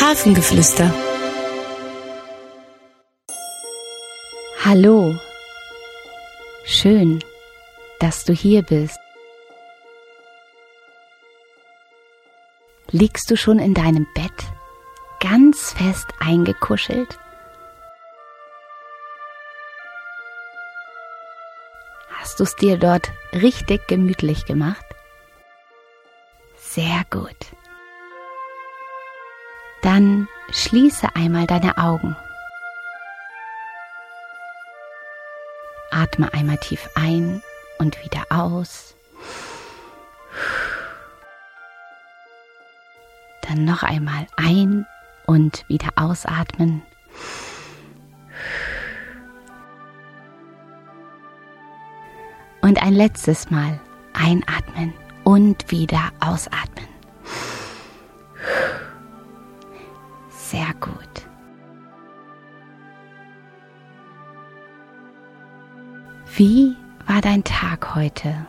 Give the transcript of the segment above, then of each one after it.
Hafengeflüster. Hallo. Schön, dass du hier bist. Liegst du schon in deinem Bett, ganz fest eingekuschelt? Hast du es dir dort richtig gemütlich gemacht? Sehr gut. Dann schließe einmal deine Augen. Atme einmal tief ein und wieder aus. Dann noch einmal ein und wieder ausatmen. Und ein letztes Mal einatmen und wieder ausatmen. Sehr gut. Wie war dein Tag heute?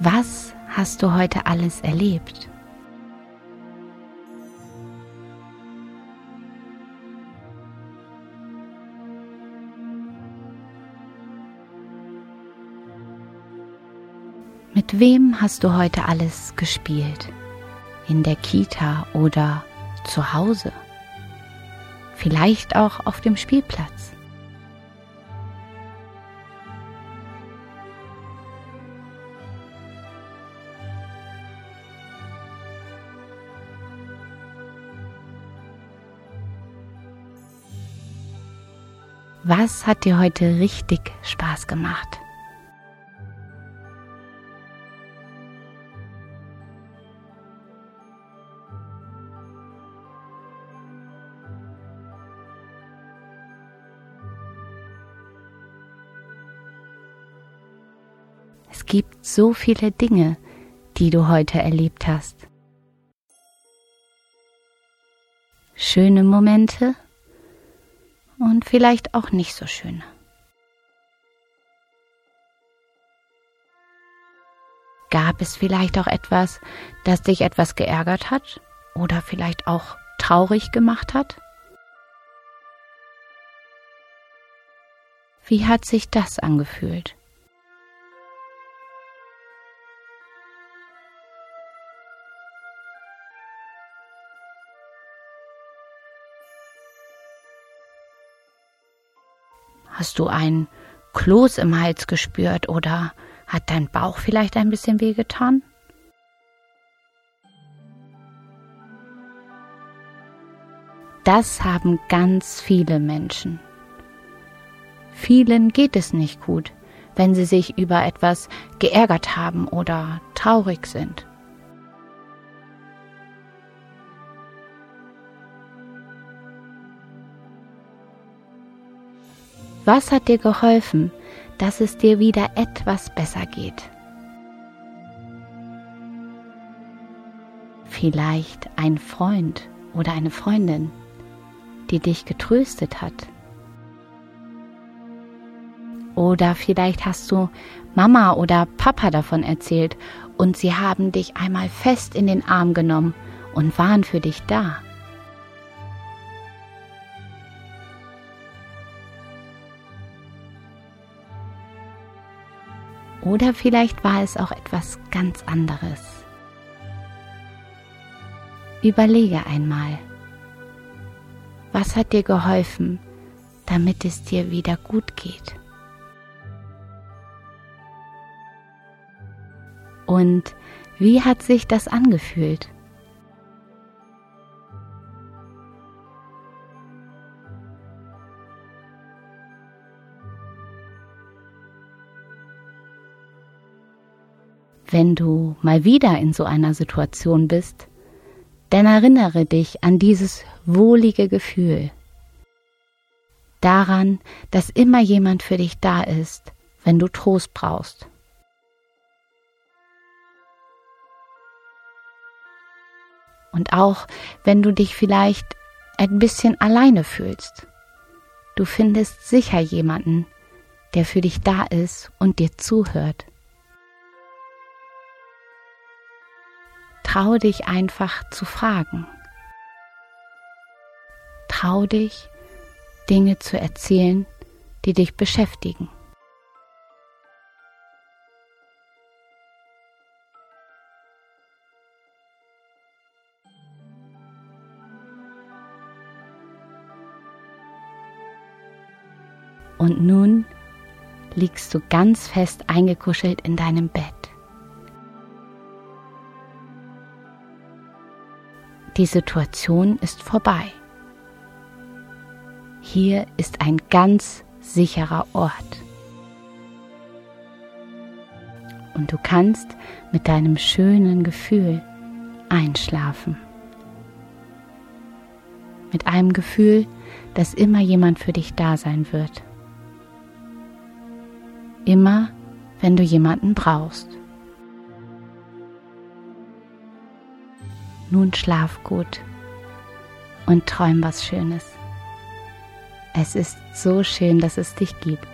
Was hast du heute alles erlebt? Mit wem hast du heute alles gespielt? In der Kita oder zu Hause? Vielleicht auch auf dem Spielplatz? Was hat dir heute richtig Spaß gemacht? Es gibt so viele Dinge, die du heute erlebt hast. Schöne Momente und vielleicht auch nicht so schöne. Gab es vielleicht auch etwas, das dich etwas geärgert hat oder vielleicht auch traurig gemacht hat? Wie hat sich das angefühlt? Hast du ein Kloß im Hals gespürt oder hat dein Bauch vielleicht ein bisschen wehgetan? Das haben ganz viele Menschen. Vielen geht es nicht gut, wenn sie sich über etwas geärgert haben oder traurig sind. Was hat dir geholfen, dass es dir wieder etwas besser geht? Vielleicht ein Freund oder eine Freundin, die dich getröstet hat. Oder vielleicht hast du Mama oder Papa davon erzählt und sie haben dich einmal fest in den Arm genommen und waren für dich da. Oder vielleicht war es auch etwas ganz anderes. Überlege einmal, was hat dir geholfen, damit es dir wieder gut geht? Und wie hat sich das angefühlt? Wenn du mal wieder in so einer Situation bist, dann erinnere dich an dieses wohlige Gefühl. Daran, dass immer jemand für dich da ist, wenn du Trost brauchst. Und auch, wenn du dich vielleicht ein bisschen alleine fühlst. Du findest sicher jemanden, der für dich da ist und dir zuhört. Trau dich einfach zu fragen. Trau dich, Dinge zu erzählen, die dich beschäftigen. Und nun liegst du ganz fest eingekuschelt in deinem Bett. Die Situation ist vorbei. Hier ist ein ganz sicherer Ort. Und du kannst mit deinem schönen Gefühl einschlafen. Mit einem Gefühl, dass immer jemand für dich da sein wird immer wenn du jemanden brauchst. Nun schlaf gut und träum was Schönes. Es ist so schön, dass es dich gibt.